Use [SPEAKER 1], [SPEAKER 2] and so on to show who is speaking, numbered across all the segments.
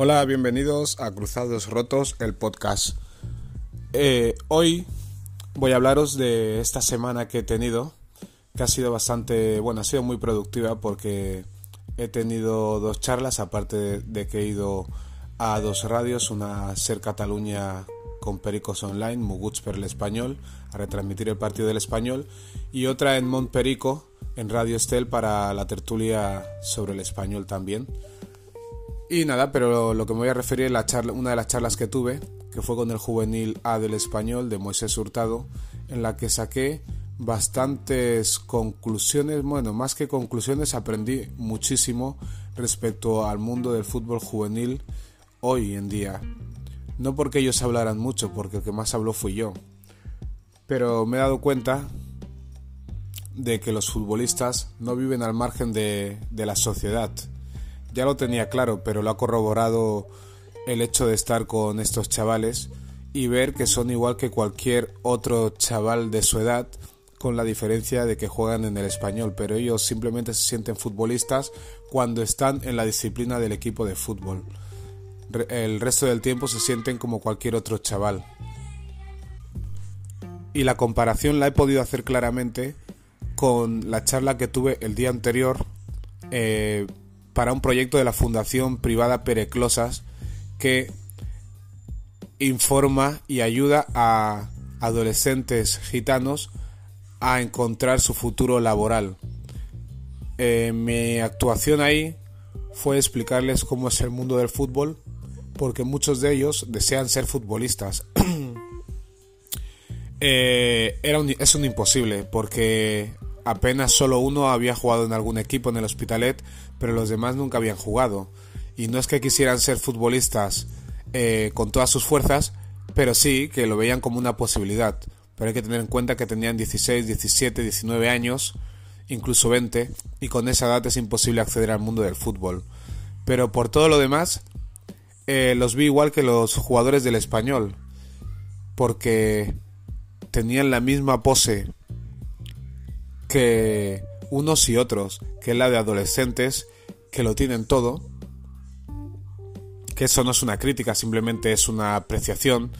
[SPEAKER 1] Hola, bienvenidos a Cruzados Rotos, el podcast. Eh, hoy voy a hablaros de esta semana que he tenido, que ha sido bastante, bueno, ha sido muy productiva porque he tenido dos charlas, aparte de, que he ido a dos radios, una Ser Cataluña con Pericos Online, Muguts per el Español, a retransmitir el partido del Español, y otra en Montperico, en Radio Estel, para la tertulia sobre el Español también. Y nada, pero lo que me voy a referir es una de las charlas que tuve, que fue con el juvenil A del español de Moisés Hurtado, en la que saqué bastantes conclusiones, bueno, más que conclusiones, aprendí muchísimo respecto al mundo del fútbol juvenil hoy en día. No porque ellos hablaran mucho, porque el que más habló fui yo. Pero me he dado cuenta de que los futbolistas no viven al margen de la sociedad ya lo tenía claro, pero lo ha corroborado el hecho de estar con estos chavales y ver que son igual que cualquier otro chaval de su edad, con la diferencia de que juegan en el español, pero ellos simplemente se sienten futbolistas cuando están en la disciplina del equipo de fútbol. El resto del tiempo se sienten como cualquier otro chaval. Y la comparación la he podido hacer claramente con la charla que tuve el día anterior eh, para un proyecto de la Fundación Privada Pereclosas que informa y ayuda a adolescentes gitanos a encontrar su futuro laboral. Eh, mi actuación ahí fue explicarles cómo es el mundo del fútbol, porque muchos de ellos desean ser futbolistas. Eh, era es un imposible, porque apenas solo uno había jugado en algún equipo en el Hospitalet, pero los demás nunca habían jugado. Y no es que quisieran ser futbolistas eh, con todas sus fuerzas, pero sí que lo veían como una posibilidad. Pero hay que tener en cuenta que tenían 16, 17, 19 años, incluso 20, y con esa edad es imposible acceder al mundo del fútbol. Pero por todo lo demás, eh, los vi igual que los jugadores del español, porque tenían la misma pose que unos y otros, que es la de adolescentes que lo tienen todo, que eso no es una crítica, simplemente es una apreciación,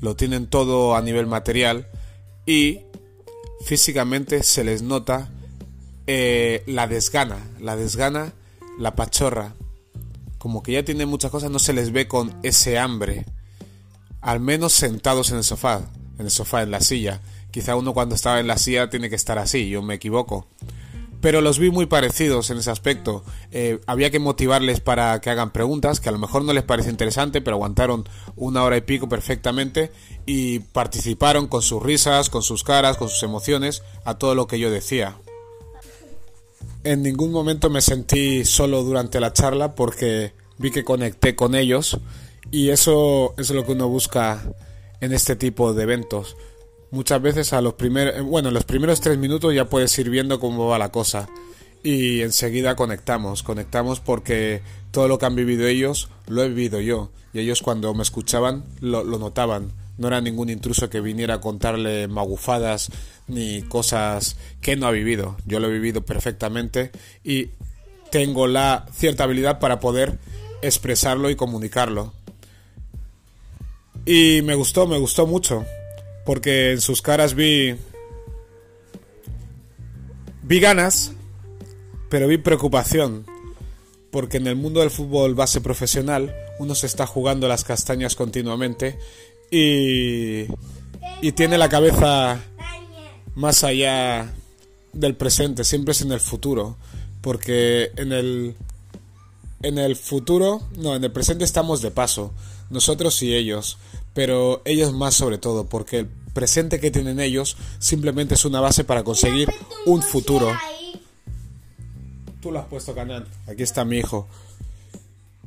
[SPEAKER 1] lo tienen todo a nivel material y físicamente se les nota eh, la desgana, la desgana, la pachorra, como que ya tienen muchas cosas, no se les ve con ese hambre, al menos sentados en el sofá, en el sofá, en la silla. Quizá uno cuando estaba en la silla tiene que estar así, yo me equivoco pero los vi muy parecidos en ese aspecto. Eh, había que motivarles para que hagan preguntas, que a lo mejor no les parece interesante, pero aguantaron una hora y pico perfectamente y participaron con sus risas, con sus caras, con sus emociones, a todo lo que yo decía. En ningún momento me sentí solo durante la charla porque vi que conecté con ellos y eso es lo que uno busca en este tipo de eventos muchas veces a los primeros, eh, bueno, en los primeros tres minutos ya puedes ir viendo cómo va la cosa y enseguida conectamos, conectamos porque todo lo que han vivido ellos lo he vivido yo y ellos cuando me escuchaban lo, lo notaban. No era ningún intruso que viniera a contarle magufadas ni cosas que no ha vivido. Yo lo he vivido perfectamente y tengo la cierta habilidad para poder expresarlo y comunicarlo. Y me gustó, me gustó mucho porque en sus caras vi vi ganas, pero vi preocupación, porque en el mundo del fútbol base profesional uno se está jugando las castañas continuamente y y tiene la cabeza más allá del presente, siempre es en el futuro, porque en el en el futuro, no, en el presente estamos de paso, nosotros y ellos, pero ellos más sobre todo, porque el presente que tienen ellos simplemente es una base para conseguir un futuro. Tú lo has puesto, Canal. Aquí está mi hijo.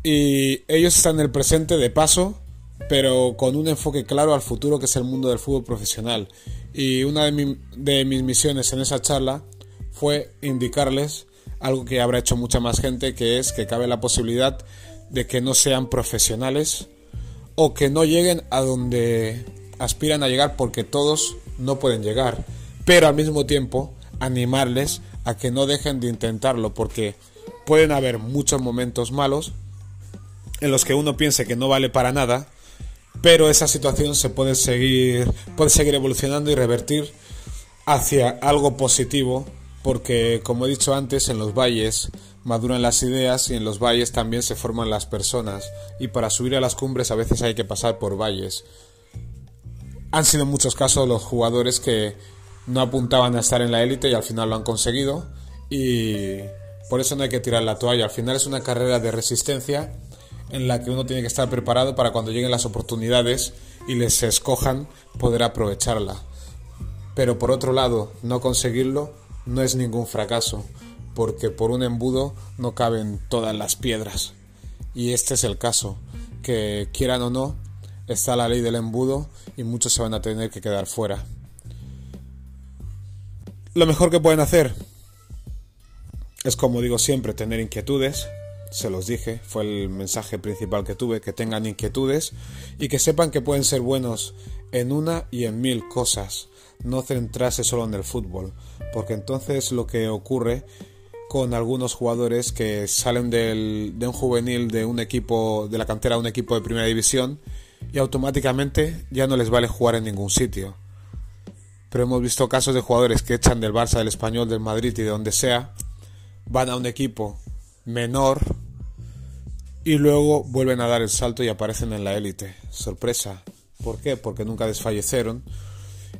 [SPEAKER 1] Y ellos están en el presente de paso, pero con un enfoque claro al futuro que es el mundo del fútbol profesional. Y una de, de mis misiones en esa charla fue indicarles algo que habrá hecho mucha más gente, que es que cabe la posibilidad de que no sean profesionales o que no lleguen a donde aspiran a llegar porque todos no pueden llegar, pero al mismo tiempo animarles a que no dejen de intentarlo porque pueden haber muchos momentos malos en los que uno piense que no vale para nada, pero esa situación se puede seguir, puede seguir evolucionando y revertir hacia algo positivo, porque como he dicho antes, en los valles maduran las ideas y en los valles también se forman las personas, y para subir a las cumbres a veces hay que pasar por valles. Han sido muchos casos los jugadores que no apuntaban a estar en la élite y al final lo han conseguido, y por eso no hay que tirar la toalla, al final es una carrera de resistencia en la que uno tiene que estar preparado para cuando lleguen las oportunidades y les escojan poder aprovecharla. Pero por otro lado, no conseguirlo no es ningún fracaso, porque por un embudo no caben todas las piedras. Y este es el caso, que quieran o no, está la ley del embudo y muchos se van a tener que quedar fuera. Lo mejor que pueden hacer es, como digo siempre, tener inquietudes, se los dije, fue el mensaje principal que tuve, que tengan inquietudes y que sepan que pueden ser buenos en una y en mil cosas, no centrarse solo en el fútbol, porque entonces lo que ocurre con algunos jugadores que salen del, de un juvenil de un equipo de la cantera a un equipo de primera división y automáticamente ya no les vale jugar en ningún sitio. Pero hemos visto casos de jugadores que echan del Barça, del Español, del Madrid y de donde sea, van a un equipo menor y luego vuelven a dar el salto y aparecen en la élite. Sorpresa. ¿Por qué? Porque nunca desfallecieron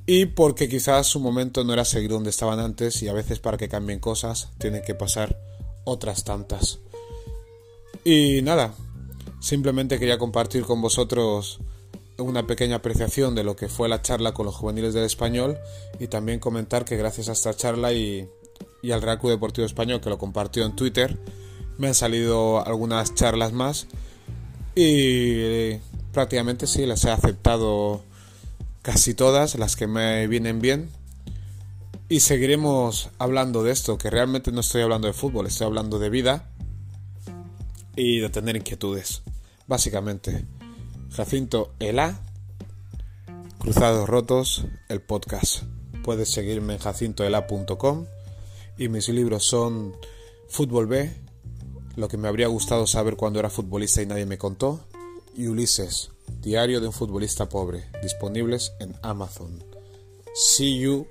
[SPEAKER 1] y porque quizás su momento no era seguir donde estaban antes y a veces para que cambien cosas tienen que pasar otras tantas. Y nada, simplemente quería compartir con vosotros una pequeña apreciación de lo que fue la charla con los juveniles del español y también comentar que gracias a esta charla y, al Real Deportivo Español que lo compartió en Twitter, me han salido algunas charlas más y prácticamente sí, las he aceptado casi todas, las que me vienen bien. Y seguiremos hablando de esto, que realmente no estoy hablando de fútbol, estoy hablando de vida y de tener inquietudes. Básicamente, Jacinto Ela, Cruzados Rotos, el podcast. Puedes seguirme en jacintoela.com y mis libros son Fútbol B, lo que me habría gustado saber cuando era futbolista y nadie me contó, y Ulises, Diario de un futbolista pobre, disponibles en Amazon. See you